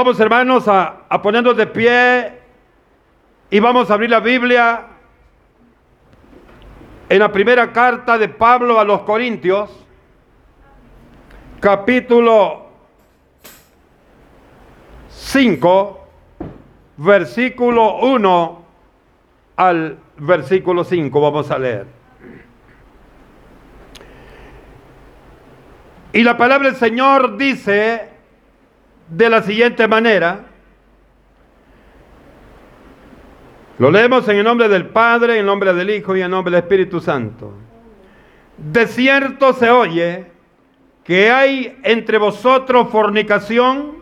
Vamos hermanos a, a ponernos de pie y vamos a abrir la Biblia en la primera carta de Pablo a los Corintios, capítulo 5, versículo 1 al versículo 5, vamos a leer. Y la palabra del Señor dice de la siguiente manera, lo leemos en el nombre del Padre, en el nombre del Hijo y en el nombre del Espíritu Santo. De cierto se oye que hay entre vosotros fornicación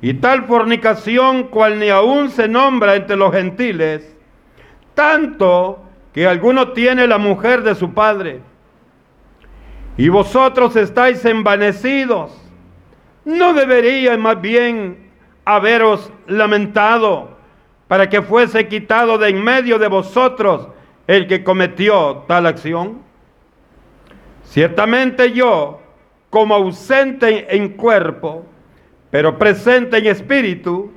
y tal fornicación cual ni aún se nombra entre los gentiles, tanto que alguno tiene la mujer de su padre. Y vosotros estáis envanecidos. ¿No debería más bien haberos lamentado para que fuese quitado de en medio de vosotros el que cometió tal acción? Ciertamente yo, como ausente en cuerpo, pero presente en espíritu,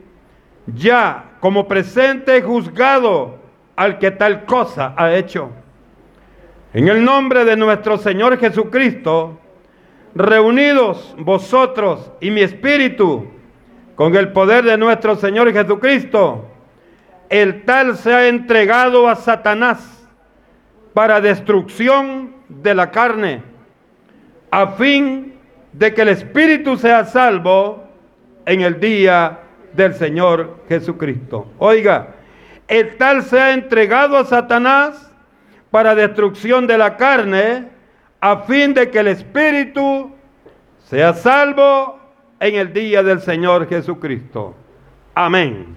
ya como presente he juzgado al que tal cosa ha hecho. En el nombre de nuestro Señor Jesucristo, reunidos vosotros y mi espíritu con el poder de nuestro Señor Jesucristo, el tal se ha entregado a Satanás para destrucción de la carne, a fin de que el espíritu sea salvo en el día del Señor Jesucristo. Oiga, el tal se ha entregado a Satanás para destrucción de la carne, a fin de que el espíritu sea salvo en el día del Señor Jesucristo. Amén.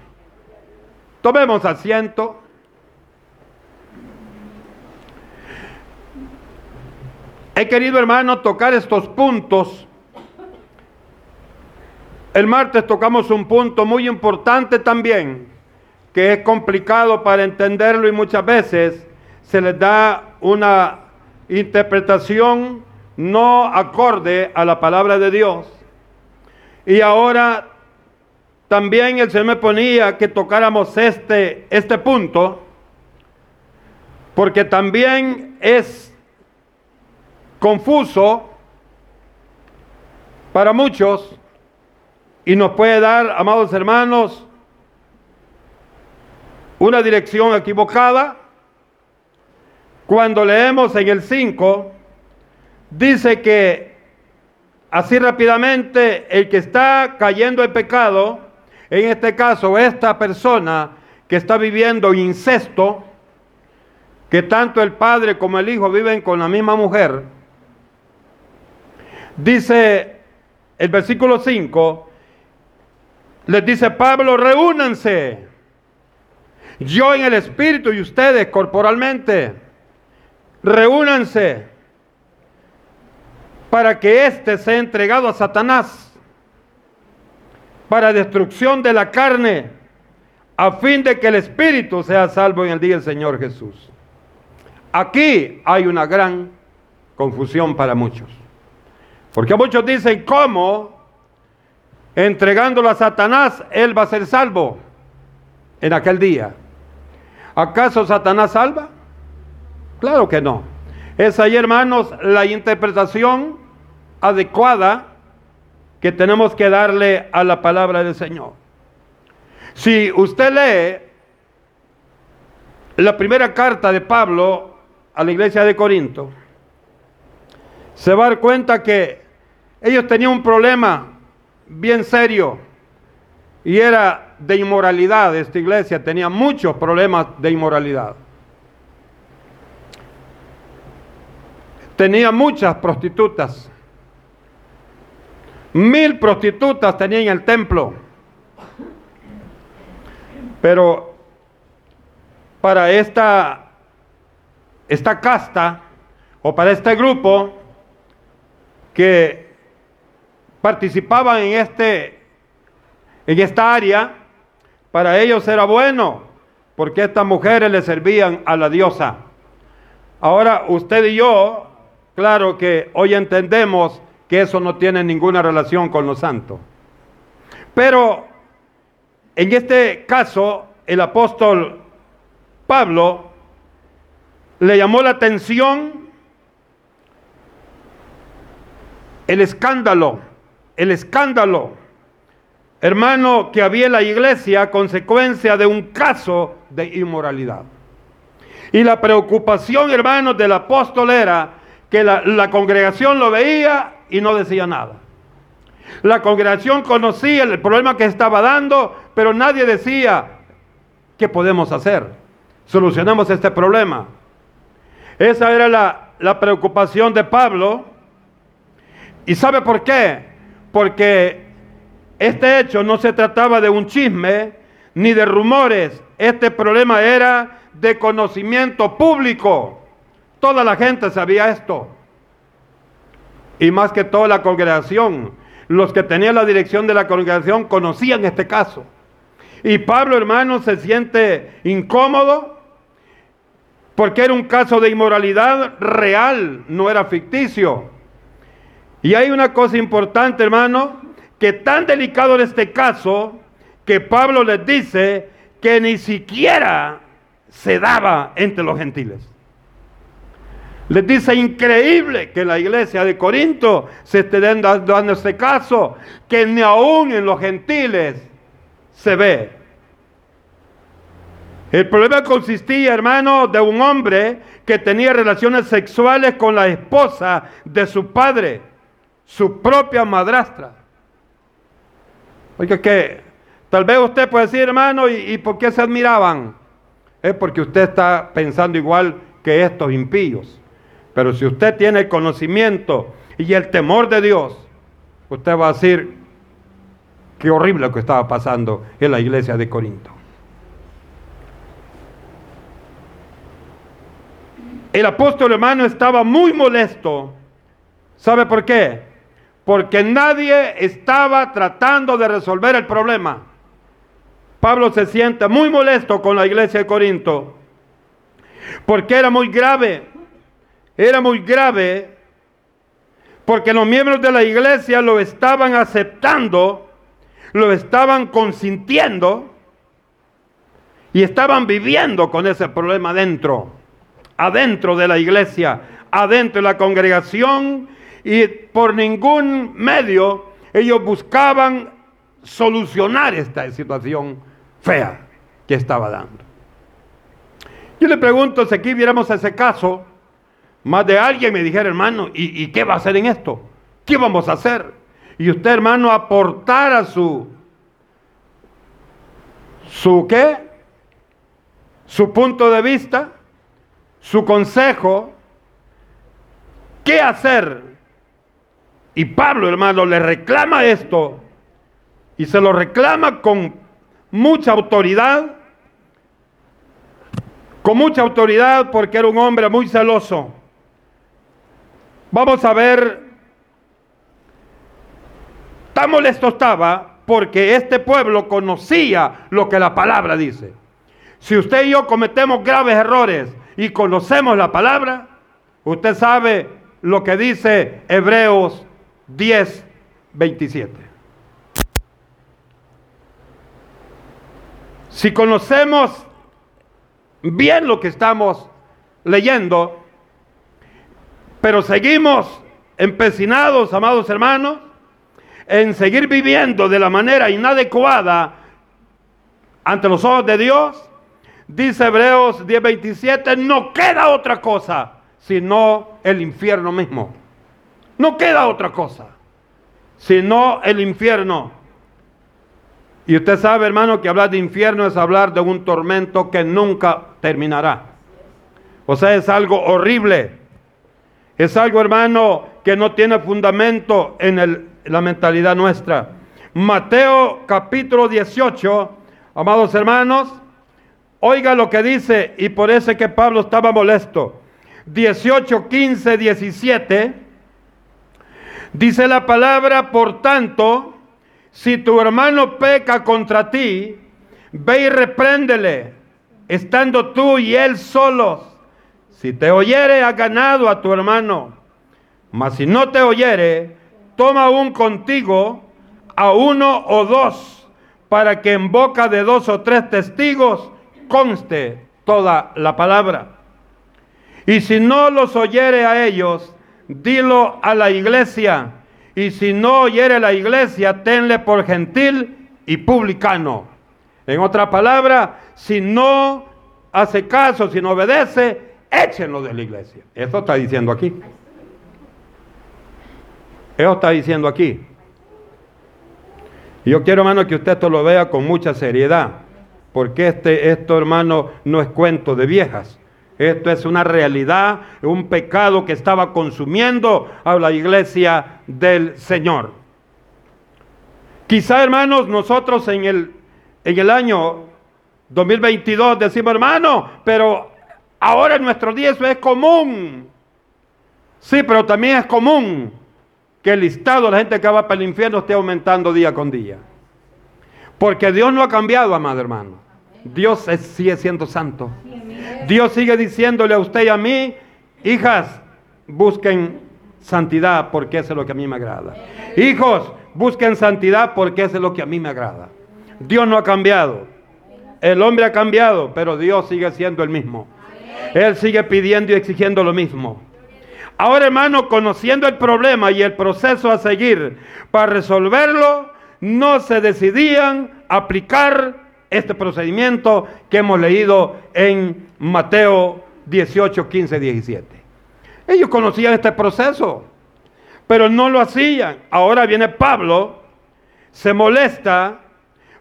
Tomemos asiento. He querido, hermano, tocar estos puntos el martes tocamos un punto muy importante también, que es complicado para entenderlo y muchas veces se les da una interpretación no acorde a la palabra de Dios. Y ahora también el Señor me ponía que tocáramos este, este punto, porque también es confuso para muchos y nos puede dar, amados hermanos, una dirección equivocada. Cuando leemos en el 5, dice que así rápidamente el que está cayendo en pecado, en este caso esta persona que está viviendo incesto, que tanto el padre como el hijo viven con la misma mujer, dice el versículo 5, les dice Pablo, reúnanse. Yo en el espíritu y ustedes corporalmente. Reúnanse para que éste sea entregado a Satanás para destrucción de la carne, a fin de que el espíritu sea salvo en el día del Señor Jesús. Aquí hay una gran confusión para muchos. Porque muchos dicen, ¿cómo entregándolo a Satanás, él va a ser salvo en aquel día. ¿Acaso Satanás salva? Claro que no. Es ahí, hermanos, la interpretación adecuada que tenemos que darle a la palabra del Señor. Si usted lee la primera carta de Pablo a la iglesia de Corinto, se va a dar cuenta que ellos tenían un problema bien serio y era de inmoralidad. Esta iglesia tenía muchos problemas de inmoralidad. Tenía muchas prostitutas. Mil prostitutas tenía en el templo. Pero para esta, esta casta o para este grupo que participaban en, este, en esta área, para ellos era bueno, porque estas mujeres le servían a la diosa. Ahora, usted y yo, claro que hoy entendemos que eso no tiene ninguna relación con los santos. Pero en este caso, el apóstol Pablo le llamó la atención el escándalo, el escándalo, hermano, que había en la iglesia a consecuencia de un caso de inmoralidad. Y la preocupación, hermanos, del apóstol era que la, congregación lo veía y no decía nada. La congregación conocía el problema que estaba dando, pero nadie decía, ¿qué podemos hacer? Solucionamos este problema. Esa era la preocupación de Pablo. ¿Y sabe por qué? Porque este hecho no se trataba de un chisme ni de rumores. Este problema era de conocimiento público. Toda la gente sabía esto. Y más que toda la congregación, los que tenían la dirección de la congregación conocían este caso. Y Pablo, hermano, se siente incómodo porque era un caso de inmoralidad real, no era ficticio. Y hay una cosa importante, hermano, que tan delicado en este caso, que Pablo les dice que ni siquiera se daba entre los gentiles. Les dice increíble que la iglesia de Corinto se esté dando este caso, que ni aún en los gentiles se ve. El problema consistía, hermano, de un hombre que tenía relaciones sexuales con la esposa de su padre, su propia madrastra. Oiga, que tal vez usted puede decir, hermano, ¿y, ¿y por qué se admiraban? es porque usted está pensando igual que estos impíos. Pero si usted tiene el conocimiento y el temor de Dios, usted va a decir, qué horrible lo que estaba pasando en la iglesia de Corinto. El apóstol hermano estaba muy molesto. ¿Sabe por qué? Porque nadie estaba tratando de resolver el problema. Pablo se siente muy molesto con la iglesia de Corinto, porque era muy grave, era muy grave, porque los miembros de la iglesia lo estaban aceptando, lo estaban consintiendo y estaban viviendo con ese problema adentro, adentro de la iglesia, adentro de la congregación y por ningún medio ellos buscaban solucionar esta situación fea que estaba dando. Yo le pregunto si aquí viéramos ese caso, más de alguien me dijera, hermano, ¿y, qué va a hacer en esto? ¿Qué vamos a hacer? Y usted, hermano, aportara su, su qué? Su punto de vista, su consejo, ¿qué hacer? Y Pablo, hermano, le reclama esto y se lo reclama con mucha autoridad, con mucha autoridad porque era un hombre muy celoso. Vamos a ver, tan molesto estaba porque este pueblo conocía lo que la palabra dice. Si usted y yo cometemos graves errores y conocemos la palabra, usted sabe lo que dice Hebreos 10, 27. Si conocemos bien lo que estamos leyendo, pero seguimos empecinados, amados hermanos, en seguir viviendo de la manera inadecuada ante los ojos de Dios, dice Hebreos 10:27, no queda otra cosa sino el infierno mismo. No queda otra cosa sino el infierno. Y usted sabe, hermano, que hablar de infierno es hablar de un tormento que nunca terminará. O sea, es algo horrible. Es algo, hermano, que no tiene fundamento en, la mentalidad nuestra. Mateo capítulo 18, amados hermanos, oiga lo que dice, y por eso es que Pablo estaba molesto. 18, 15, 17, dice la palabra, por tanto, si tu hermano peca contra ti, ve y repréndele, estando tú y él solos. Si te oyere, ha ganado a tu hermano. Mas si no te oyere, toma aún contigo a uno o dos, para que en boca de dos o tres testigos conste toda la palabra. Y si no los oyere a ellos, dilo a la iglesia. Y si no oyere la iglesia, tenle por gentil y publicano. En otra palabra, si no hace caso, si no obedece, échenlo de la iglesia. Eso está diciendo aquí. Eso está diciendo aquí. Yo quiero, hermano, que usted esto lo vea con mucha seriedad, porque este, esto, hermano, no es cuento de viejas. Esto es una realidad, un pecado que estaba consumiendo a la iglesia del Señor. Quizá, hermanos, nosotros en el, en el año 2022 decimos, hermano, pero ahora en nuestro día eso es común. Sí, pero también es común que el listado de la gente que va para el infierno esté aumentando día con día. Porque Dios no ha cambiado, amado hermano. Dios sigue siendo santo. Dios sigue diciéndole a usted y a mí, hijas, busquen santidad porque eso es lo que a mí me agrada. Hijos, busquen santidad porque eso es lo que a mí me agrada. Dios no ha cambiado. El hombre ha cambiado, pero Dios sigue siendo el mismo. Él sigue pidiendo y exigiendo lo mismo. Ahora, hermano, conociendo el problema y el proceso a seguir para resolverlo, no se decidían aplicar este procedimiento que hemos leído en Mateo 18, 15, 17. Ellos conocían este proceso, pero no lo hacían. Ahora viene Pablo, se molesta.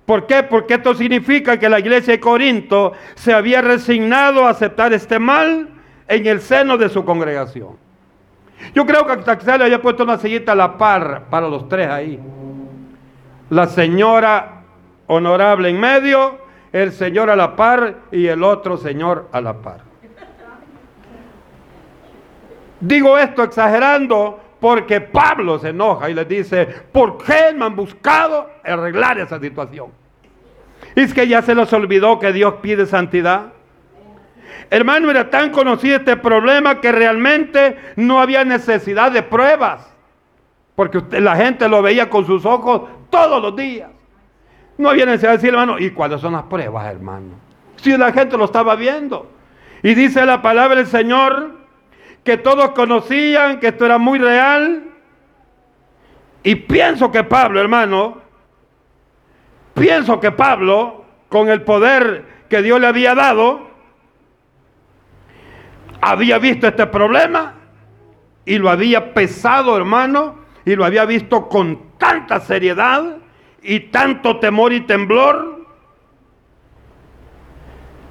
¿Por qué? Porque esto significa que la iglesia de Corinto se había resignado a aceptar este mal en el seno de su congregación. Yo creo que hasta le había puesto una sillita a la par para los tres ahí. La señora honorable en medio, el Señor a la par y el otro Señor a la par. Digo esto exagerando porque Pablo se enoja y le dice, ¿por qué me han buscado arreglar esa situación? Es que ya se les olvidó que Dios pide santidad. Hermano, era tan conocido este problema que realmente no había necesidad de pruebas. Porque la gente lo veía con sus ojos todos los días. No había necesidad de decir, hermano, ¿y cuáles son las pruebas, hermano? Si la gente lo estaba viendo. Y dice la palabra del Señor que todos conocían que esto era muy real. Y pienso que Pablo, hermano, pienso que Pablo, con el poder que Dios le había dado, había visto este problema y lo había pesado, hermano, y lo había visto con tanta seriedad y tanto temor y temblor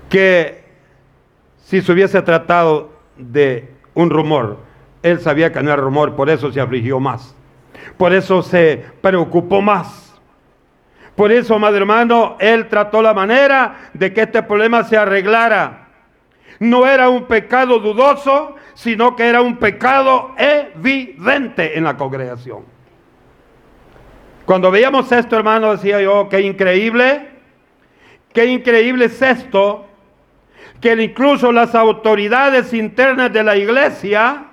que si se hubiese tratado de un rumor, él sabía que no era rumor, por eso se afligió más, por eso se preocupó más. Por eso, madre hermano, él trató la manera de que este problema se arreglara. No era un pecado dudoso, sino que era un pecado evidente en la congregación. Cuando veíamos esto, hermano, decía yo, qué increíble, qué increíble es esto, que incluso las autoridades internas de la iglesia,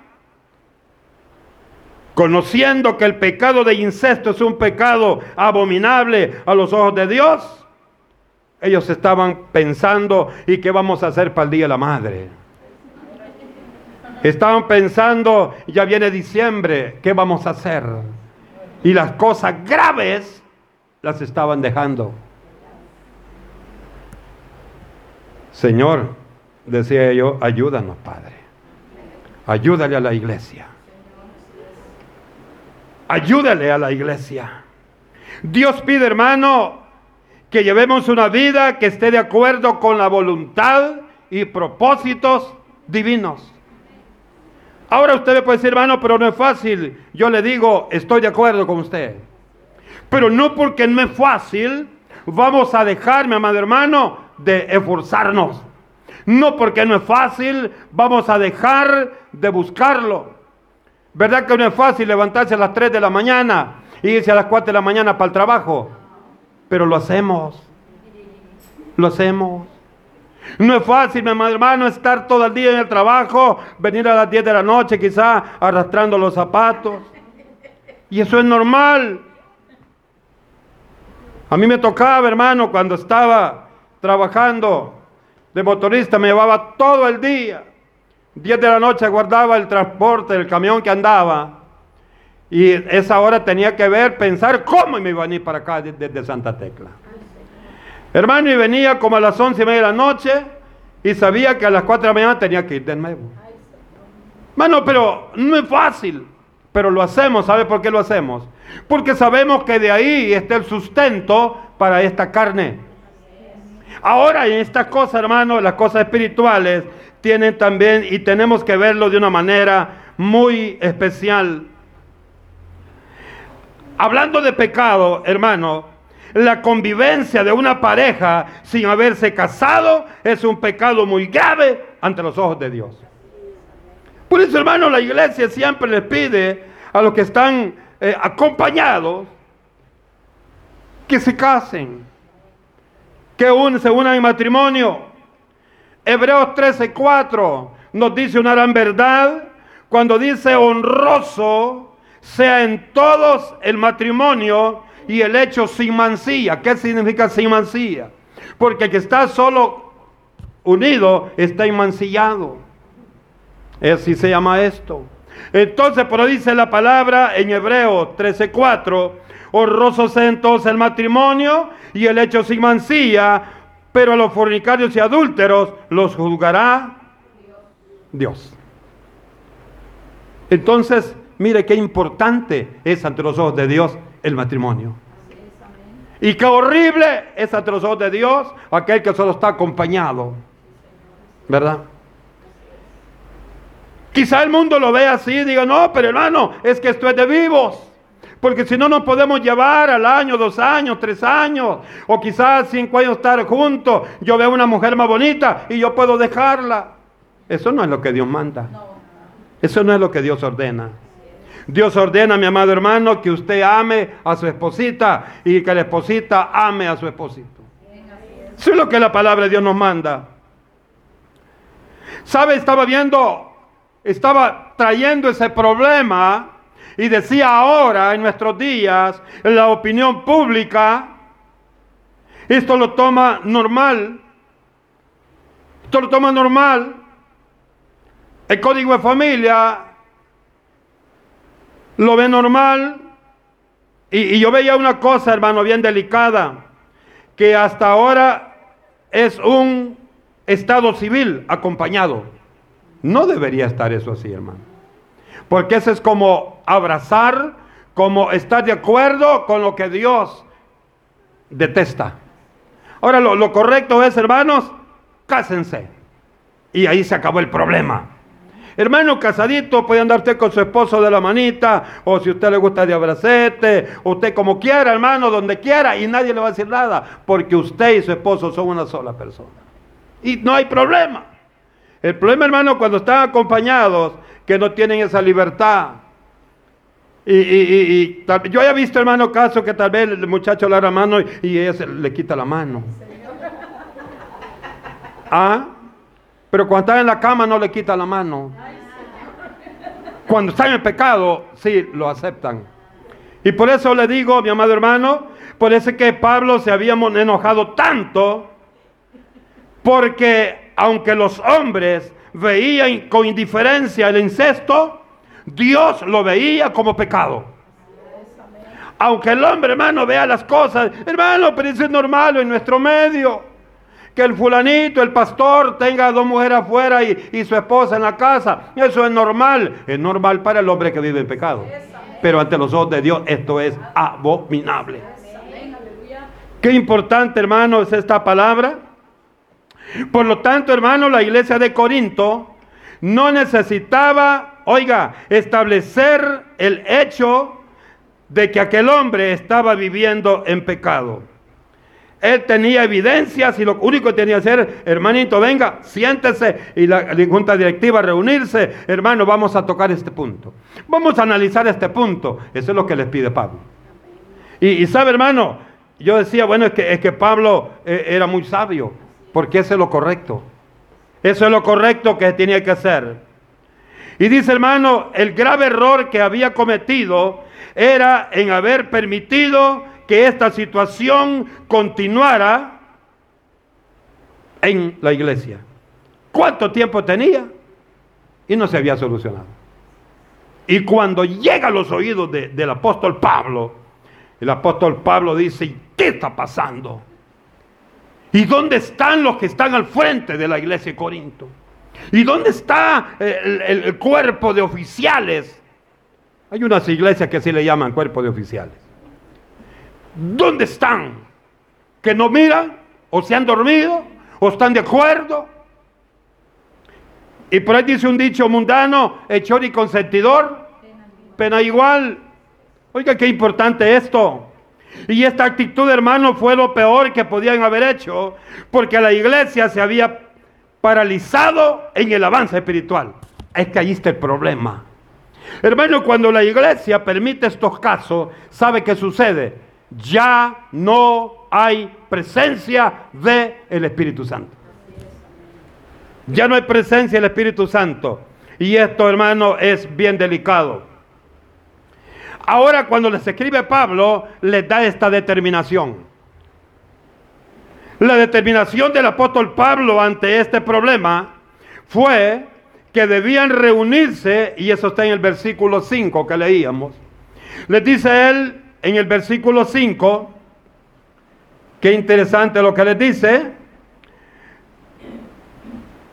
conociendo que el pecado de incesto es un pecado abominable a los ojos de Dios, ellos estaban pensando, ¿y qué vamos a hacer para el Día de la Madre? Estaban pensando, ya viene diciembre, ¿qué vamos a hacer? Y las cosas graves las estaban dejando. Señor, decía yo, ayúdanos, Padre. Ayúdale a la iglesia. Ayúdale a la iglesia. Dios pide, hermano, que llevemos una vida que esté de acuerdo con la voluntad y propósitos divinos. Ahora usted me puede decir, hermano, pero no es fácil. Yo le digo, estoy de acuerdo con usted. Pero no porque no es fácil, vamos a dejarme, amado hermano, de esforzarnos. No porque no es fácil, vamos a dejar de buscarlo. ¿Verdad que no es fácil levantarse a las 3 de la mañana y irse a las 4 de la mañana para el trabajo? Pero lo hacemos. Lo hacemos. No es fácil, mi hermano, estar todo el día en el trabajo, venir a las 10 de la noche quizá arrastrando los zapatos. Y eso es normal. A mí me tocaba, hermano, cuando estaba trabajando de motorista, me llevaba todo el día. 10 de la noche guardaba el transporte, el camión que andaba. Y esa hora tenía que ver, pensar cómo me iba a venir para acá desde Santa Tecla. Hermano, y venía como a las once y media de la noche y sabía que a las 4 de la mañana tenía que ir de nuevo. Hermano, pero no es fácil, pero lo hacemos. ¿Sabe por qué lo hacemos? Porque sabemos que de ahí está el sustento para esta carne. Ahora en estas cosas, hermano, las cosas espirituales tienen también y tenemos que verlo de una manera muy especial. Hablando de pecado, hermano, la convivencia de una pareja sin haberse casado es un pecado muy grave ante los ojos de Dios. Por eso, hermano, la iglesia siempre les pide a los que están eh, acompañados que se casen, que se unan en matrimonio. Hebreos 13:4 nos dice una gran verdad cuando dice honroso sea en todos el matrimonio y el hecho sin mancilla. ¿Qué significa sin mancilla? Porque el que está solo unido está inmancillado. Así se llama esto. Entonces, pero dice la palabra en Hebreo 13:4, honroso sea entonces el matrimonio y el hecho sin mancilla, pero a los fornicarios y adúlteros los juzgará Dios. Entonces, mire qué importante es ante los ojos de Dios el matrimonio. Y qué horrible es ante los ojos de Dios aquel que solo está acompañado. ¿Verdad? Quizá el mundo lo vea así y diga, no, pero hermano, es que esto es de vivos. Porque si no nos podemos llevar al año, dos años, tres años, o quizás cinco años estar juntos. Yo veo una mujer más bonita y yo puedo dejarla. Eso no es lo que Dios manda. Eso no es lo que Dios ordena. Dios ordena, mi amado hermano, que usted ame a su esposita y que la esposita ame a su esposito. Eso es lo que la palabra de Dios nos manda. ¿Sabe? Estaba viendo, estaba trayendo ese problema y decía ahora, en nuestros días, la opinión pública, esto lo toma normal. Esto lo toma normal. El código de familia lo ve normal. Y, yo veía una cosa, hermano, bien delicada, que hasta ahora es un estado civil acompañado. No debería estar eso así, hermano. Porque eso es como abrazar, como estar de acuerdo con lo que Dios detesta. Ahora lo, correcto es, hermanos, cásense. Y ahí se acabó el problema. Hermano casadito, puede andarte con su esposo de la manita, o si usted le gusta de abracete, usted como quiera, hermano, donde quiera, y nadie le va a decir nada, porque usted y su esposo son una sola persona. Y no hay problema. El problema, hermano, cuando están acompañados, que no tienen esa libertad. Y, yo haya visto, hermano, caso que tal vez el muchacho le da la mano y, ella le quita la mano. ¿Ah? Pero cuando está en la cama no le quita la mano. Cuando está en el pecado, sí, lo aceptan. Y por eso le digo, mi amado hermano, por eso que Pablo se había enojado tanto, porque aunque los hombres veían con indiferencia el incesto, Dios lo veía como pecado. Aunque el hombre, hermano, vea las cosas, hermano, pero eso es normal en nuestro medio que el fulanito, el pastor, tenga dos mujeres afuera y, su esposa en la casa. Eso es normal. Es normal para el hombre que vive en pecado. Pero ante los ojos de Dios esto es abominable. Qué importante, hermano, es esta palabra. Por lo tanto, hermano, la iglesia de Corinto no necesitaba, oiga, establecer el hecho de que aquel hombre estaba viviendo en pecado. Él tenía evidencias y lo único que tenía que hacer, hermanito, venga, siéntese y la, junta directiva reunirse, hermano, vamos a tocar este punto. Vamos a analizar este punto. Eso es lo que les pide Pablo. Y, sabe, hermano, yo decía, bueno, es que, es que Pablo eh, era muy sabio, porque eso es lo correcto. Eso es lo correcto que tenía que hacer. Y dice, hermano, el grave error que había cometido era en haber permitido que esta situación continuara en la iglesia. ¿Cuánto tiempo tenía? Y no se había solucionado. Y cuando llega a los oídos del apóstol Pablo, el apóstol Pablo dice, ¿qué está pasando? ¿Y dónde están los que están al frente de la iglesia de Corinto? ¿Y dónde está el, el cuerpo de oficiales? Hay unas iglesias que así le llaman cuerpo de oficiales. ¿Dónde están? ¿Que no miran? ¿O se han dormido? ¿O están de acuerdo? Y por ahí dice un dicho mundano, hechor y consentidor, pena igual. Oiga, qué importante esto. Y esta actitud, hermano, fue lo peor que podían haber hecho, porque la iglesia se había paralizado en el avance espiritual. Es que ahí está el problema. Hermano, cuando la iglesia permite estos casos, ¿sabe qué sucede? Ya no hay presencia del el Espíritu Santo. Ya no hay presencia del Espíritu Santo. Y esto, hermano, es bien delicado. Ahora cuando les escribe Pablo, les da esta determinación. La determinación del apóstol Pablo ante este problema fue que debían reunirse, y eso está en el versículo 5 que leíamos. Les dice él en el versículo 5, qué interesante lo que les dice.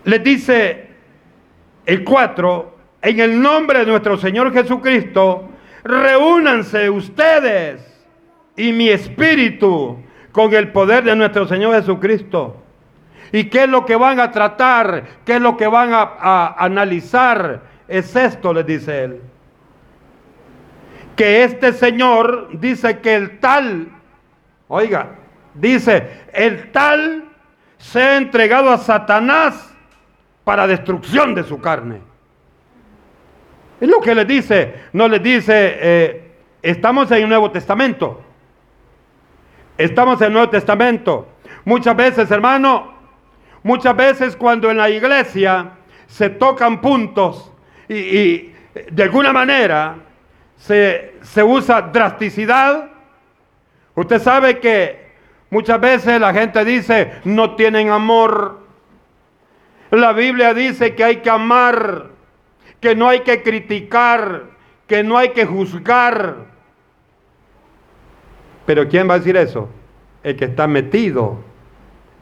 Les dice el 4, en el nombre de nuestro Señor Jesucristo, reúnanse ustedes y mi espíritu con el poder de nuestro Señor Jesucristo. ¿Y qué es lo que van a tratar? ¿Qué es lo que van a, analizar? Es esto, les dice él. Que este Señor dice que el tal, oiga, dice, el tal se ha entregado a Satanás para destrucción de su carne. Es lo que les dice, no les dice, eh, estamos en el Nuevo Testamento. Estamos en el Nuevo Testamento. Muchas veces, hermano, muchas veces cuando en la iglesia se tocan puntos y, de alguna manera se, se usa drasticidad, usted sabe que muchas veces la gente dice, no tienen amor. La Biblia dice que hay que amar que no hay que criticar, que no hay que juzgar. Pero ¿quién va a decir eso? El que está metido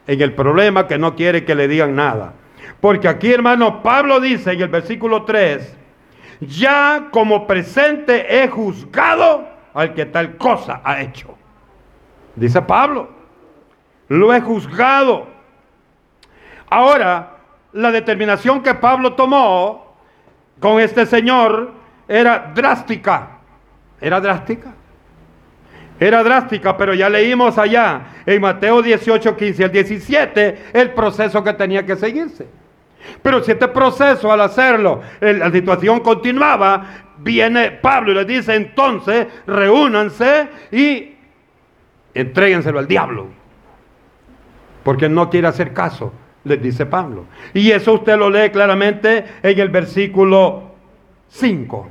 en el problema que no quiere que le digan nada. Porque aquí, hermano, Pablo dice en el versículo 3, ya como presente he juzgado al que tal cosa ha hecho. Dice Pablo, lo he juzgado. Ahora, la determinación que Pablo tomó con este señor era drástica. Era drástica. Era drástica, pero ya leímos allá en Mateo 18, 15 al 17 el proceso que tenía que seguirse. Pero si este proceso al hacerlo, la situación continuaba, viene Pablo y le dice entonces, reúnanse y entréguenselo al diablo. Porque no quiere hacer caso les dice Pablo. Y eso usted lo lee claramente en el versículo 5.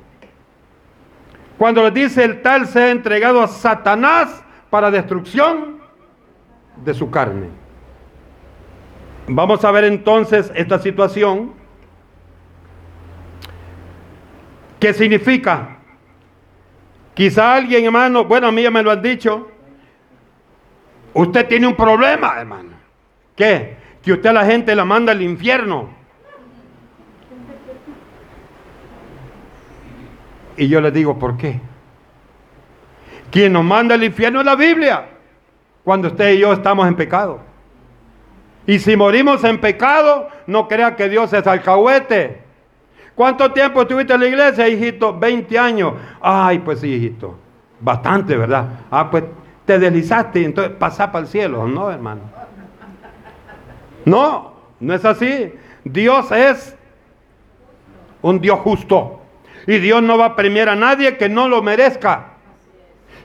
Cuando le dice el tal se ha entregado a Satanás para destrucción de su carne. Vamos a ver entonces esta situación. ¿Qué significa? Quizá alguien, hermano, bueno, a mí ya me lo han dicho. Usted tiene un problema, hermano. ¿Qué? que usted a la gente la manda al infierno. Y yo le digo, ¿por qué? Quien nos manda al infierno es la Biblia, cuando usted y yo estamos en pecado. Y si morimos en pecado, no crea que Dios es alcahuete. ¿Cuánto tiempo estuviste en la iglesia, hijito? 20 años. Ay, pues sí, hijito. Bastante, ¿verdad? Ah, pues te deslizaste y entonces pasá para el cielo, ¿no, hermano? No, no es así. Dios es un Dios justo. Y Dios no va a premiar a nadie que no lo merezca.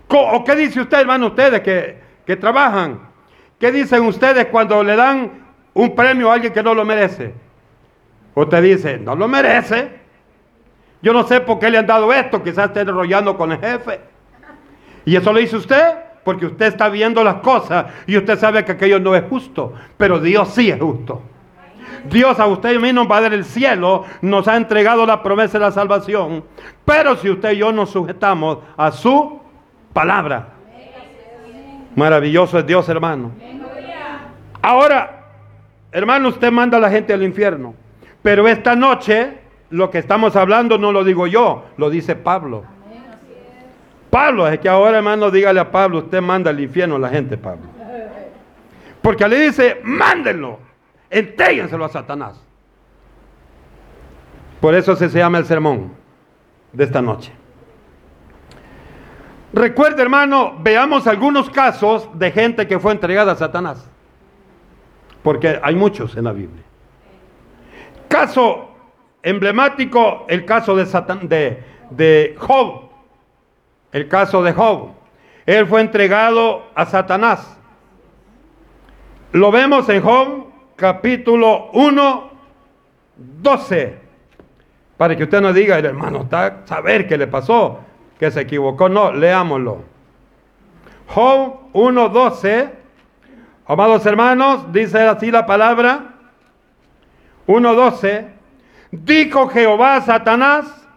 ¿O qué dice usted, hermano, ustedes que, que trabajan? ¿Qué dicen ustedes cuando le dan un premio a alguien que no lo merece? Usted dice, no lo merece. Yo no sé por qué le han dado esto, quizás esté enrollando con el jefe. Y eso lo dice usted porque usted está viendo las cosas y usted sabe que aquello no es justo, pero Dios sí es justo. Dios a usted y a mí va a dar el cielo, nos ha entregado la promesa de la salvación, pero si usted y yo nos sujetamos a su palabra. Maravilloso es Dios, hermano. Ahora, hermano, usted manda a la gente al infierno, pero esta noche lo que estamos hablando no lo digo yo, lo dice Pablo. Pablo, es que ahora hermano dígale a Pablo, usted manda al infierno a la gente, Pablo. Porque le dice, mándenlo, entréguenselo a Satanás. Por eso se llama el sermón de esta noche. Recuerde, hermano, veamos algunos casos de gente que fue entregada a Satanás. Porque hay muchos en la Biblia. Caso emblemático, el caso de, de, de Job el caso de Job. Él fue entregado a Satanás. Lo vemos en Job capítulo 1, 12. Para que usted no diga, el hermano está saber qué le pasó, que se equivocó. No, leámoslo. Job 1, 12. Amados hermanos, dice así la palabra. 1, 12. Dijo Jehová a Satanás,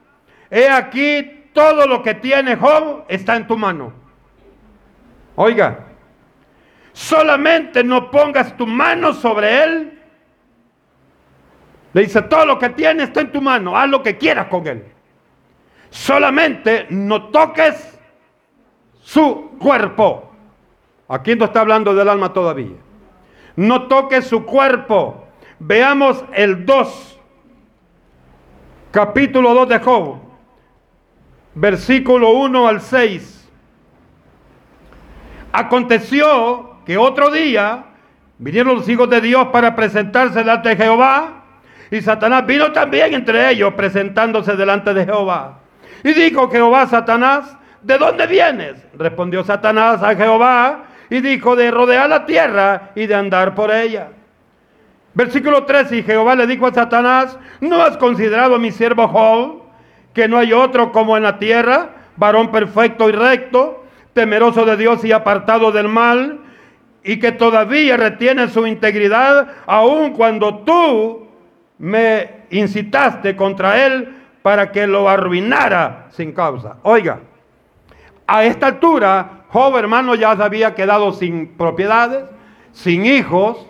he aquí todo lo que tiene Job está en tu mano. Oiga, solamente no pongas tu mano sobre él. Le dice, todo lo que tiene está en tu mano, haz lo que quieras con él. Solamente no toques su cuerpo. Aquí no está hablando del alma todavía. No toques su cuerpo. Veamos el 2, capítulo 2 de Job versículo 1 al 6. Aconteció que otro día vinieron los hijos de Dios para presentarse delante de Jehová y Satanás vino también entre ellos presentándose delante de Jehová. Y dijo Jehová Satanás, ¿de dónde vienes? Respondió Satanás a Jehová y dijo, de rodear la tierra y de andar por ella. Versículo 3, y Jehová le dijo a Satanás, ¿no has considerado a mi siervo Job? que no hay otro como en la tierra, varón perfecto y recto, temeroso de Dios y apartado del mal, y que todavía retiene su integridad, aun cuando tú me incitaste contra él para que lo arruinara sin causa. Oiga, a esta altura, Job hermano ya se había quedado sin propiedades, sin hijos,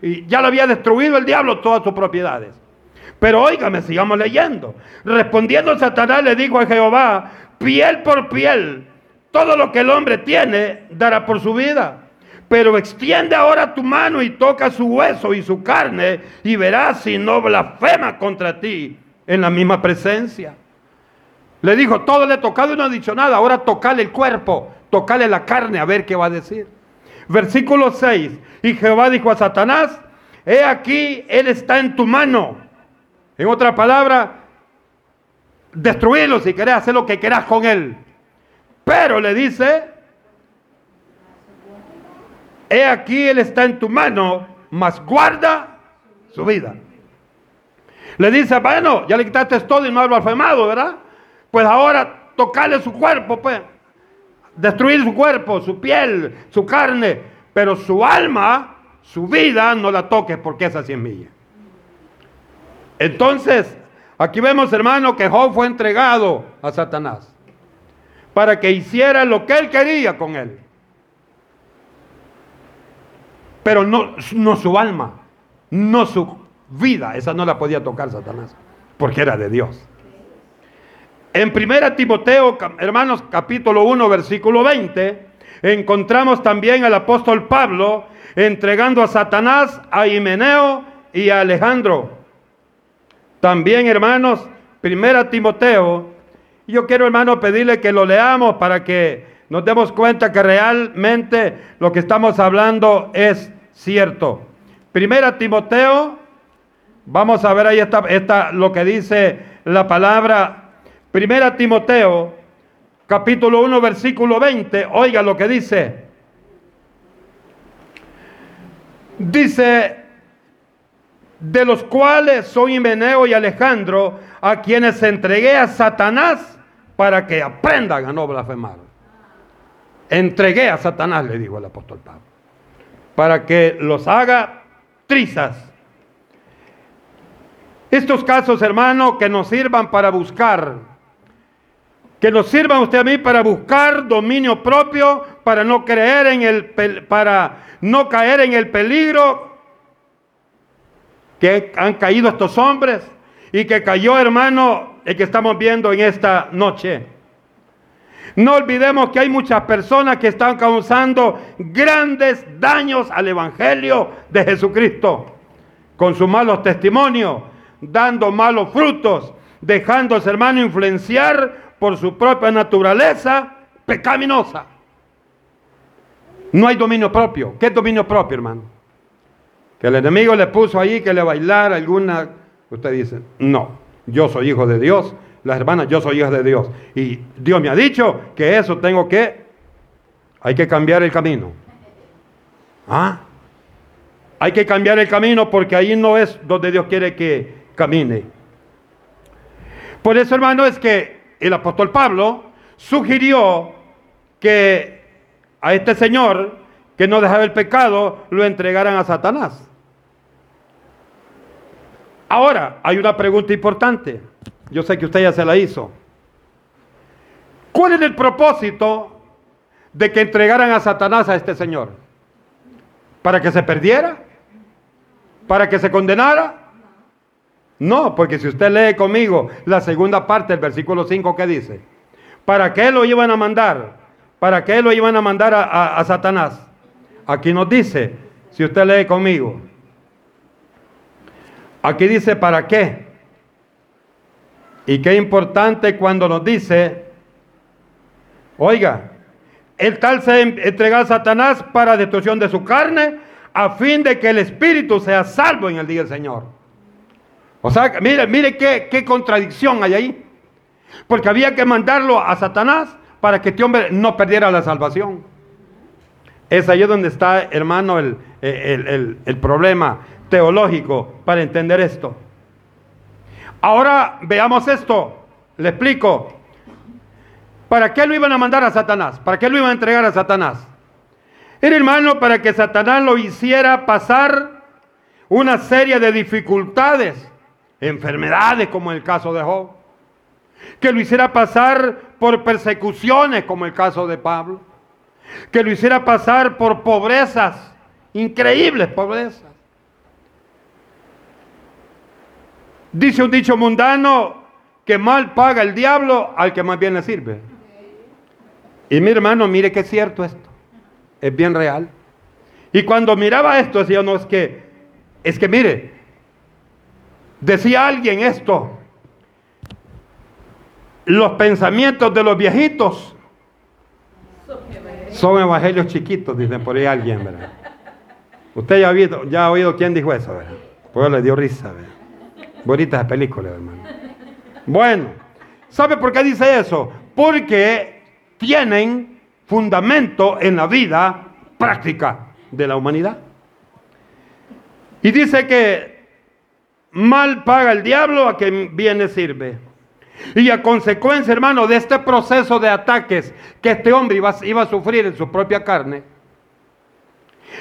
y ya le había destruido el diablo todas sus propiedades. Pero óigame, sigamos leyendo. Respondiendo Satanás le dijo a Jehová, piel por piel, todo lo que el hombre tiene dará por su vida. Pero extiende ahora tu mano y toca su hueso y su carne y verás si no blasfema contra ti en la misma presencia. Le dijo, todo le tocado y no ha dicho nada. Ahora tocale el cuerpo, tocale la carne a ver qué va a decir. Versículo 6. Y Jehová dijo a Satanás, he aquí, él está en tu mano en otra palabra, destruirlo si querés hacer lo que querás con él. Pero le dice, he aquí él está en tu mano, mas guarda su vida. Le dice, bueno, ya le quitaste todo y no ha blasfemado, ¿verdad? Pues ahora tocarle su cuerpo, pues. Destruir su cuerpo, su piel, su carne, pero su alma, su vida, no la toques porque esa sí es mía. Entonces, aquí vemos, hermano, que Job fue entregado a Satanás para que hiciera lo que él quería con él. Pero no, no su alma, no su vida, esa no la podía tocar Satanás, porque era de Dios. En 1 Timoteo, hermanos, capítulo 1, versículo 20, encontramos también al apóstol Pablo entregando a Satanás a Himeneo y a Alejandro también, hermanos, primera Timoteo, yo quiero, hermano, pedirle que lo leamos para que nos demos cuenta que realmente lo que estamos hablando es cierto. Primera Timoteo, vamos a ver ahí está, lo que dice la palabra. Primera Timoteo, capítulo 1, versículo 20, oiga lo que dice. Dice, de los cuales soy Himeneo y Alejandro, a quienes entregué a Satanás para que aprendan a no blasfemar. entregué a Satanás, le dijo el apóstol Pablo, para que los haga trizas. Estos casos, hermano, que nos sirvan para buscar, que nos sirvan usted a mí para buscar dominio propio, para no creer en el, para no caer en el peligro que han caído estos hombres y que cayó, hermano, el que estamos viendo en esta noche. No olvidemos que hay muchas personas que están causando grandes daños al Evangelio de Jesucristo con sus malos testimonios, dando malos frutos, dejándose, hermano, influenciar por su propia naturaleza pecaminosa. No hay dominio propio. ¿Qué dominio propio, hermano? Que el enemigo le puso ahí que le bailara alguna... Usted dice, no, yo soy hijo de Dios las hermanas, yo soy hija de Dios. Y Dios me ha dicho que eso tengo que, hay que cambiar el camino. ¿Ah? Hay que cambiar el camino porque ahí no es donde Dios quiere que camine. Por eso, hermano, es que el apóstol Pablo sugirió que a este señor que no dejaba el pecado lo entregaran a Satanás. Ahora, hay una pregunta importante. Yo sé que usted ya se la hizo. ¿Cuál es el propósito de que entregaran a Satanás a este señor? ¿Para que se perdiera? ¿Para que se condenara? No, porque si usted lee conmigo la segunda parte del versículo 5 que dice, ¿para qué lo iban a mandar? ¿Para qué lo iban a mandar a, a Satanás? Aquí nos dice, si usted lee conmigo, aquí dice, ¿para qué? Y qué importante cuando nos dice, oiga, el tal se entrega a Satanás para destrucción de su carne, a fin de que el espíritu sea salvo en el día del Señor. O sea, mire, mire qué, contradicción hay ahí. Porque había que mandarlo a Satanás para que este hombre no perdiera la salvación. Es ahí donde está, hermano, el, el problema teológico para entender esto. Ahora veamos esto. Le explico. ¿Para qué lo iban a mandar a Satanás? ¿Para qué lo iban a entregar a Satanás? Era hermano para que Satanás lo hiciera pasar una serie de dificultades, enfermedades como el caso de Job, que lo hiciera pasar por persecuciones como el caso de Pablo, que lo hiciera pasar por pobrezas, increíbles pobrezas, Dice un dicho mundano que mal paga el diablo al que más bien le sirve. Y mi hermano, mire que es cierto esto. Es bien real. Y cuando miraba esto, decía, no, es que, es que mire, decía alguien esto, los pensamientos de los viejitos son evangelios chiquitos, dicen por ahí alguien, ¿verdad? Usted ya ha oído, ya ha oído quién dijo eso, ¿verdad? Pues le dio risa, ¿verdad? Bonita esa película, hermano. Bueno, ¿sabe por qué dice eso? Porque tienen fundamento en la vida práctica de la humanidad. Y dice que mal paga el diablo a quien viene sirve. Y a consecuencia, hermano, de este proceso de ataques que este hombre iba, iba, a sufrir en su propia carne,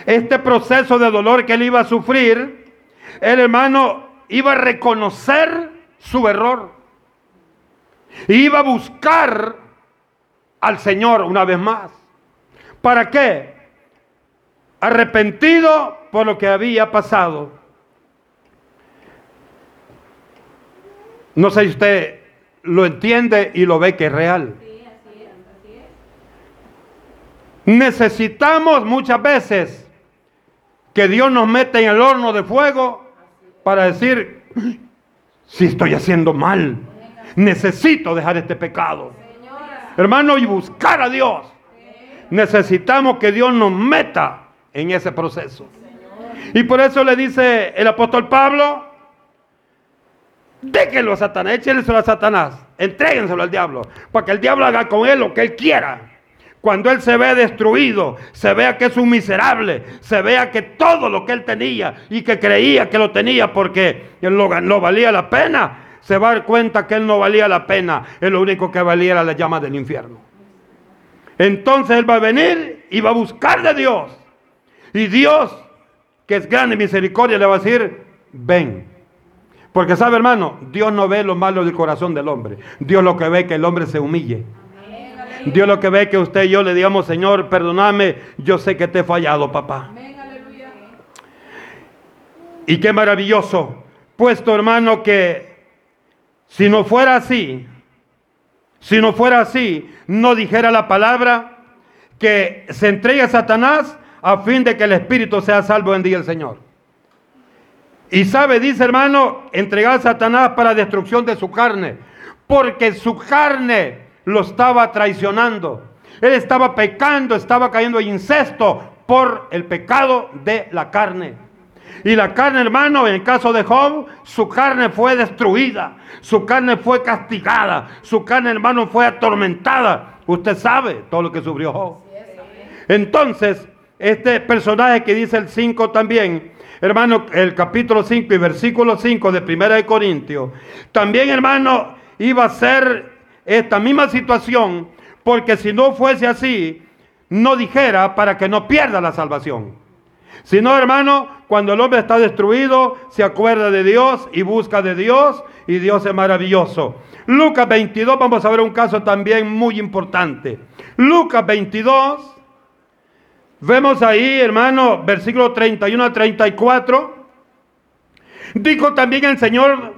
este proceso de dolor que él iba a sufrir, el hermano iba a reconocer su error. Iba a buscar al Señor una vez más. ¿Para qué? Arrepentido por lo que había pasado. No sé si usted lo entiende y lo ve que es real. Necesitamos muchas veces que Dios nos meta en el horno de fuego para decir, si estoy haciendo mal, necesito dejar este pecado. Hermano, y buscar a Dios. Necesitamos que Dios nos meta en ese proceso. Y por eso le dice el apóstol Pablo, déjenlo a Satanás, échenselo a Satanás, entréguenselo al diablo, para que el diablo haga con él lo que él quiera. Cuando él se ve destruido, se vea que es un miserable, se vea que todo lo que él tenía y que creía que lo tenía porque lo, no valía la pena, se va a dar cuenta que él no valía la pena, es lo único que valía era la llama del infierno. entonces él va a venir y va a buscar de Dios. Y Dios, que es grande misericordia, le va a decir, ven. Porque sabe hermano, Dios no ve lo malo del corazón del hombre. Dios lo que ve es que el hombre se humille. Dios lo que ve que usted y yo le digamos, Señor, perdóname, yo sé que te he fallado, papá. Y qué maravilloso, puesto hermano que si no fuera así, si no fuera así, no dijera la palabra que se entregue a Satanás a fin de que el espíritu sea salvo en día el Señor. Y sabe, dice hermano, entregar a Satanás para destrucción de su carne, porque su carne lo estaba traicionando. Él estaba pecando, estaba cayendo en incesto por el pecado de la carne. Y la carne, hermano, en el caso de Job, su carne fue destruida, su carne fue castigada, su carne, hermano, fue atormentada. Usted sabe todo lo que sufrió Job. Entonces, este personaje que dice el 5 también, hermano, el capítulo 5 y versículo 5 de Primera de Corintios, también, hermano, iba a ser esta misma situación, porque si no fuese así, no dijera para que no pierda la salvación. Si no, hermano, cuando el hombre está destruido, se acuerda de Dios y busca de Dios y Dios es maravilloso. Lucas 22, vamos a ver un caso también muy importante. Lucas 22, vemos ahí, hermano, versículo 31 a 34. Dijo también el Señor,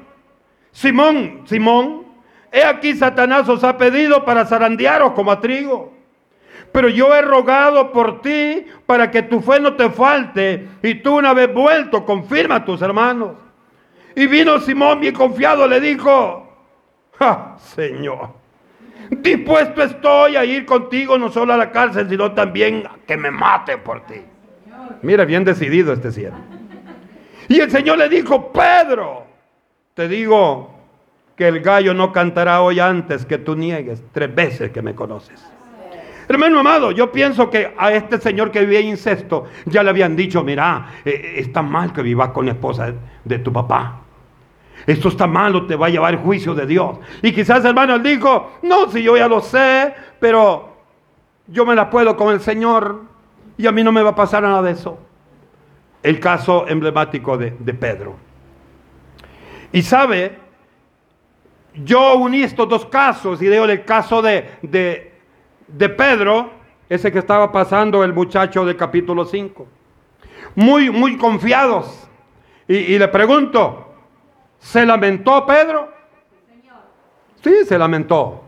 Simón, Simón, he aquí Satanás os ha pedido para zarandearos como a trigo. Pero yo he rogado por ti para que tu fe no te falte y tú una vez vuelto confirma a tus hermanos. Y vino Simón bien confiado, le dijo, Señor, dispuesto estoy a ir contigo no solo a la cárcel, sino también a que me mate por ti. Mira, bien decidido este cielo. Y el Señor le dijo, Pedro, te digo que el gallo no cantará hoy antes que tú niegues tres veces que me conoces. Hermano amado, yo pienso que a este señor que vivía incesto ya le habían dicho, mira, eh, eh, está mal que vivas con la esposa de, tu papá. Esto está malo, te va a llevar el juicio de Dios. Y quizás hermano él dijo, no, si yo ya lo sé, pero yo me la puedo con el Señor y a mí no me va a pasar nada de eso. El caso emblemático de, Pedro. Y sabe, yo uní estos dos casos y digo el caso de, de de Pedro, ese que estaba pasando el muchacho del capítulo 5. Muy, muy confiados. Y, le pregunto, ¿se lamentó Pedro? Sí, se lamentó.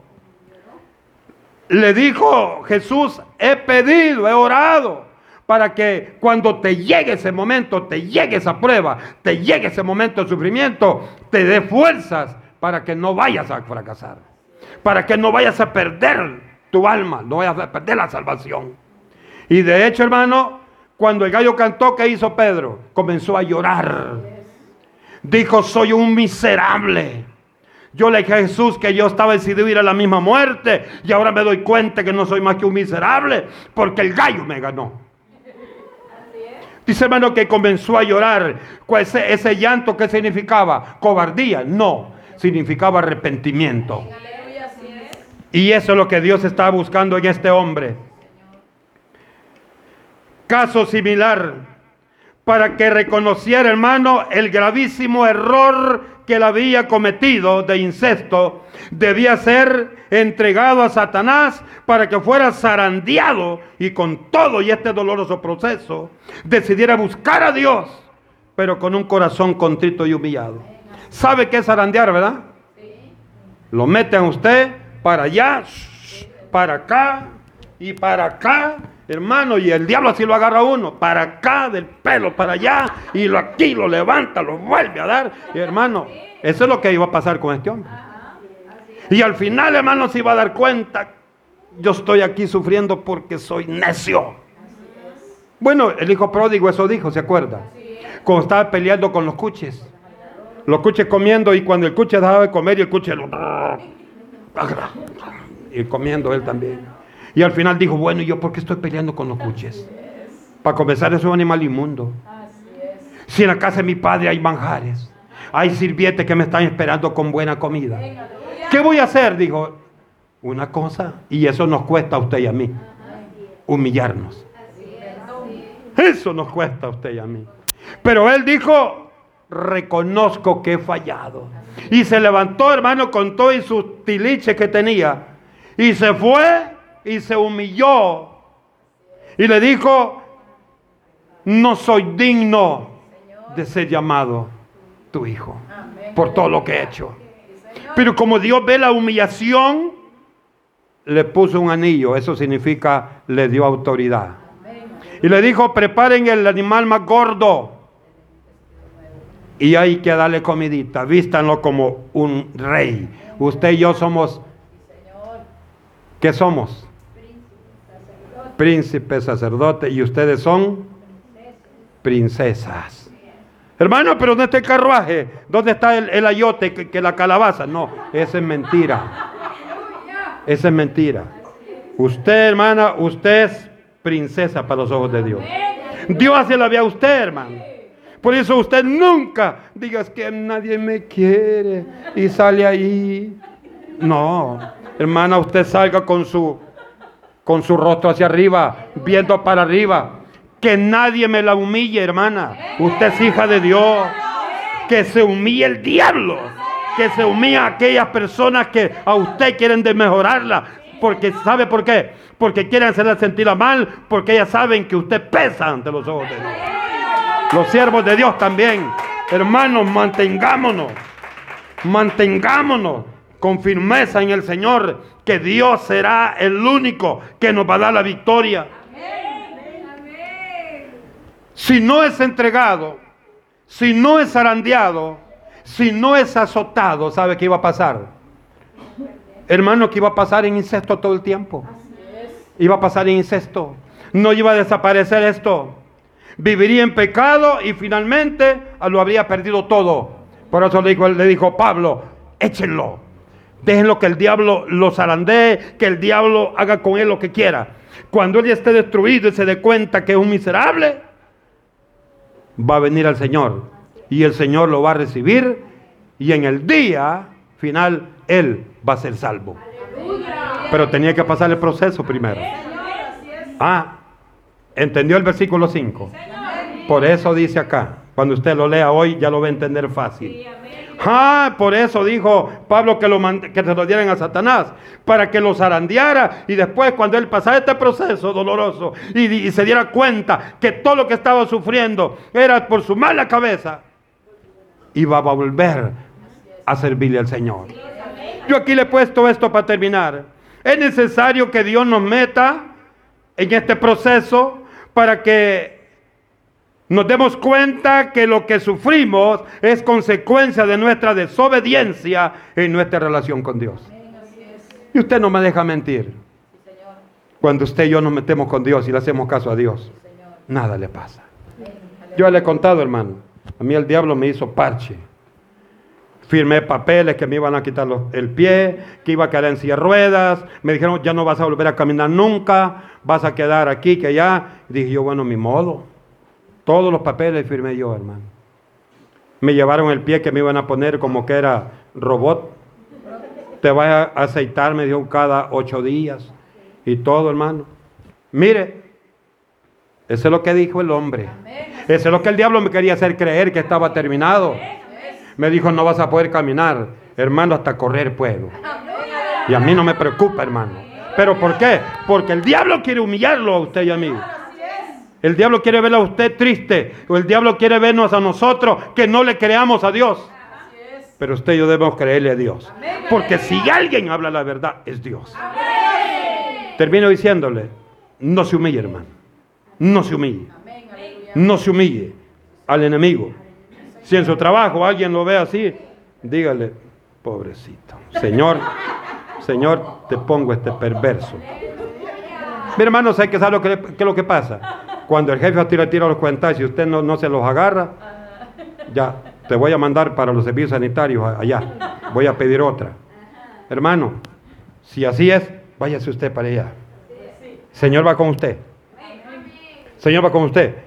Le dijo Jesús, he pedido, he orado para que cuando te llegue ese momento, te llegue esa prueba, te llegue ese momento de sufrimiento, te dé fuerzas para que no vayas a fracasar, para que no vayas a perder tu alma, no vayas a perder la salvación. Y de hecho, hermano, cuando el gallo cantó, ¿qué hizo Pedro? Comenzó a llorar. Dijo, soy un miserable. Yo le dije a Jesús que yo estaba decidido a ir a la misma muerte y ahora me doy cuenta que no soy más que un miserable porque el gallo me ganó. Dice hermano que comenzó a llorar. Ese, ese llanto, ¿qué significaba? Cobardía. No, significaba arrepentimiento. Y eso es lo que Dios está buscando en este hombre. Caso similar, para que reconociera, hermano, el gravísimo error que él había cometido de incesto, debía ser entregado a Satanás para que fuera zarandeado y con todo y este doloroso proceso decidiera buscar a Dios, pero con un corazón contrito y humillado. ¿Sabe qué es zarandear, verdad? Lo meten a usted para allá, para acá y para acá, hermano, y el diablo así lo agarra uno, para acá, del pelo para allá, y lo aquí lo levanta, lo vuelve a dar, y hermano, eso es lo que iba a pasar con este hombre. Y al final, hermano, se iba a dar cuenta, yo estoy aquí sufriendo porque soy necio. Bueno, el hijo pródigo eso dijo, ¿se acuerda? Cuando estaba peleando con los cuches. Los cuches comiendo y cuando el cuche dejaba de comer y el cuche lo y comiendo él también. Y al final dijo, bueno, ¿y yo por qué estoy peleando con los cuches? Para comenzar, es un animal inmundo. Si en la casa de mi padre hay manjares, hay sirvientes que me están esperando con buena comida. ¿Qué voy a hacer? Dijo. una cosa. Y eso nos cuesta a usted y a mí. Humillarnos. Eso nos cuesta a usted y a mí. Pero él dijo, reconozco que he fallado. Y se levantó, hermano, con todo y sus tiliches que tenía. Y se fue y se humilló. Y le dijo, no soy digno de ser llamado tu hijo por todo lo que he hecho. Pero como Dios ve la humillación, le puso un anillo. Eso significa le dio autoridad. Y le dijo, preparen el animal más gordo. Y hay que darle comidita. Vístanlo como un rey. Usted y yo somos... ¿Qué somos? Príncipe, sacerdote. Y ustedes son princesas. Hermano, pero ¿dónde está el carruaje? ¿Dónde está el, ayote, que, la calabaza? No, esa es mentira. Esa es mentira. Usted, hermana, usted es princesa para los ojos de Dios. Dios se la ve a usted, hermano. Por eso usted nunca digas que nadie me quiere y sale ahí. No, hermana, usted salga con su con su rostro hacia arriba, viendo para arriba. Que nadie me la humille, hermana. Usted es hija de Dios. Que se humille el diablo. Que se humille a aquellas personas que a usted quieren desmejorarla. Porque sabe por qué. Porque quieren hacerla sentir mal. Porque ellas saben que usted pesa ante los ojos de Dios. Los siervos de Dios también. Hermanos, mantengámonos. Mantengámonos con firmeza en el Señor. Que Dios será el único que nos va a dar la victoria. Si no es entregado, si no es zarandeado, si no es azotado, ¿sabe qué iba a pasar? Hermano, que iba a pasar en incesto todo el tiempo. Iba a pasar en incesto. No iba a desaparecer esto. Viviría en pecado y finalmente lo habría perdido todo. Por eso le dijo, le dijo Pablo, échenlo. Déjenlo que el diablo lo zarandee, que el diablo haga con él lo que quiera. Cuando él ya esté destruido y se dé cuenta que es un miserable, va a venir al Señor y el Señor lo va a recibir y en el día final Él va a ser salvo. Pero tenía que pasar el proceso primero. Ah, ¿entendió el versículo 5? Por eso dice acá, cuando usted lo lea hoy ya lo va a entender fácil. Ah, por eso dijo Pablo que, lo que se lo dieran a Satanás, para que lo zarandeara y después cuando él pasara este proceso doloroso y, se diera cuenta que todo lo que estaba sufriendo era por su mala cabeza, iba a volver a servirle al Señor. Yo aquí le he puesto esto para terminar. Es necesario que Dios nos meta en este proceso para que nos demos cuenta que lo que sufrimos es consecuencia de nuestra desobediencia en nuestra relación con Dios. Y usted no me deja mentir. Cuando usted y yo nos metemos con Dios y le hacemos caso a Dios, nada le pasa. Yo le he contado, hermano, a mí el diablo me hizo parche. Firmé papeles que me iban a quitar el pie, que iba a quedar en silla ruedas. Me dijeron, ya no vas a volver a caminar nunca, vas a quedar aquí, que allá. dije yo, bueno, mi modo. Todos los papeles firmé yo, hermano. Me llevaron el pie que me iban a poner como que era robot. Te vas a aceitar, me dio cada ocho días. Y todo, hermano. Mire, eso es lo que dijo el hombre. Eso es lo que el diablo me quería hacer creer que estaba terminado. Me dijo, no vas a poder caminar. Hermano, hasta correr puedo. Y a mí no me preocupa, hermano. ¿Pero por qué? Porque el diablo quiere humillarlo a usted y a mí. El diablo quiere ver a usted triste. O el diablo quiere vernos a nosotros que no le creamos a Dios. Pero usted y yo debemos creerle a Dios. Porque si alguien habla la verdad, es Dios. Termino diciéndole, no se humille, hermano. No se humille. No se humille al enemigo. Si en su trabajo alguien lo ve así, dígale, pobrecito. Señor, Señor, te pongo este perverso. Mi hermano, ¿sabe qué es lo que, lo que pasa? Cuando el jefe tira, tira los cuentas y usted no, no se los agarra, ya te voy a mandar para los servicios sanitarios allá. Voy a pedir otra. Hermano, si así es, váyase usted para allá. Señor va con usted. Señor va con usted.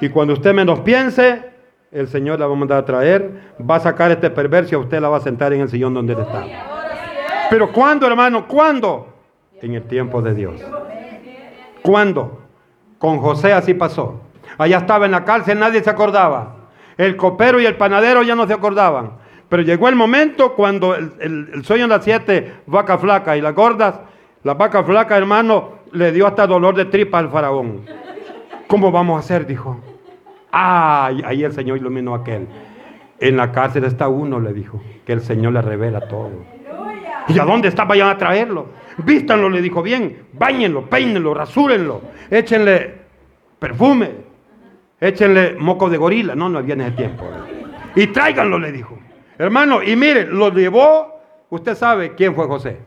Y cuando usted menos piense, el Señor la va a mandar a traer, va a sacar este perverso y a usted la va a sentar en el sillón donde él está. Pero ¿cuándo, hermano? ¿Cuándo? En el tiempo de Dios. ¿Cuándo? Con José así pasó. Allá estaba en la cárcel, nadie se acordaba. El copero y el panadero ya no se acordaban. Pero llegó el momento cuando el, sueño de las siete vacas flacas y las gordas, la vaca flaca, hermano, le dio hasta dolor de tripa al faraón. ¿Cómo vamos a hacer? Dijo. Ah, ahí el Señor iluminó a aquel. En la cárcel está uno, le dijo, que el Señor le revela todo. ¿Y a dónde está? Vayan a traerlo. Vístanlo, le dijo bien. Báñenlo, peínenlo, rasúrenlo. Échenle perfume. Échenle moco de gorila. No, no había en ese tiempo. Y tráiganlo, le dijo. Hermano, y mire, lo llevó. Usted sabe quién fue José.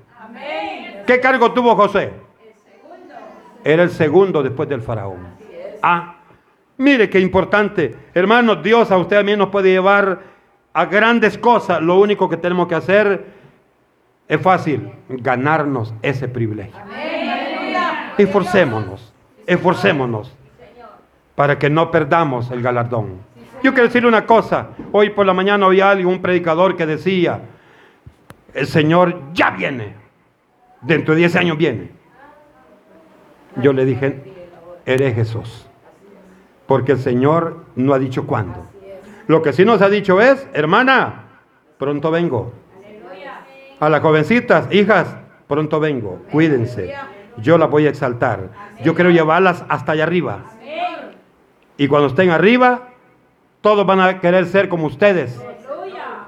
¿Qué cargo tuvo José? Era el segundo después del faraón. Ah, mire qué importante. Hermano, Dios a usted también nos puede llevar a grandes cosas. Lo único que tenemos que hacer es fácil, ganarnos ese privilegio. Esforcémonos, esforcémonos para que no perdamos el galardón. Yo quiero decirle una cosa. Hoy por la mañana había alguien, un predicador que decía, el Señor ya viene. Dentro de 10 años viene. Yo le dije, eres Jesús. Porque el Señor no ha dicho cuándo. Lo que sí nos ha dicho es, hermana, pronto vengo. A las jovencitas, hijas, pronto vengo. Cuídense. Yo las voy a exaltar. Yo quiero llevarlas hasta allá arriba. Y cuando estén arriba, todos van a querer ser como ustedes.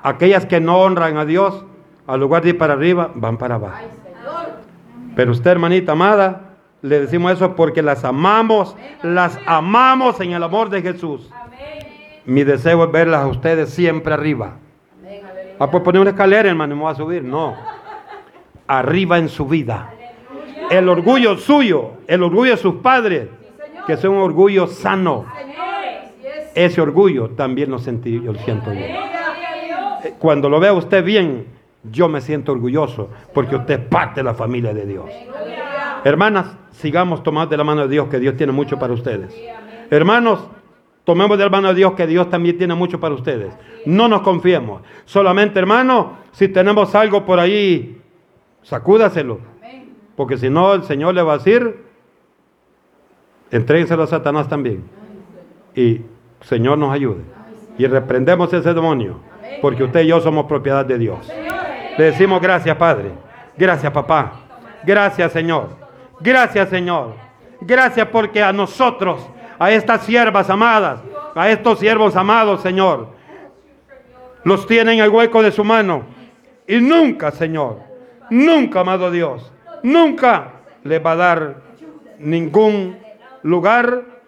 Aquellas que no honran a Dios, al lugar de ir para arriba, van para abajo. Pero usted, hermanita amada, le decimos eso porque las amamos, las amamos en el amor de Jesús. Mi deseo es verlas a ustedes siempre arriba. Ah, pues poner una escalera, hermano, me voy a subir. No. Arriba en su vida. El orgullo suyo, el orgullo de sus padres, que es un orgullo sano. Ese orgullo también lo sentí, yo lo siento yo. Eh, cuando lo vea usted bien, yo me siento orgulloso porque usted es parte de la familia de Dios. Hermanas, sigamos tomando de la mano de Dios, que Dios tiene mucho para ustedes. Hermanos, tomemos de la mano de Dios, que Dios también tiene mucho para ustedes. No nos confiemos. Solamente, hermano, si tenemos algo por ahí, sacúdaselo. Porque si no, el Señor le va a decir, entréguenselo a Satanás también. Y Señor nos ayude. Y reprendemos ese demonio. Porque usted y yo somos propiedad de Dios. Le decimos gracias, Padre. Gracias, papá. Gracias, Señor. Gracias Señor. Gracias porque a nosotros, a estas siervas amadas, a estos siervos amados, Señor, los tiene en el hueco de su mano. Y nunca, Señor, nunca, amado Dios, nunca le va a dar ningún lugar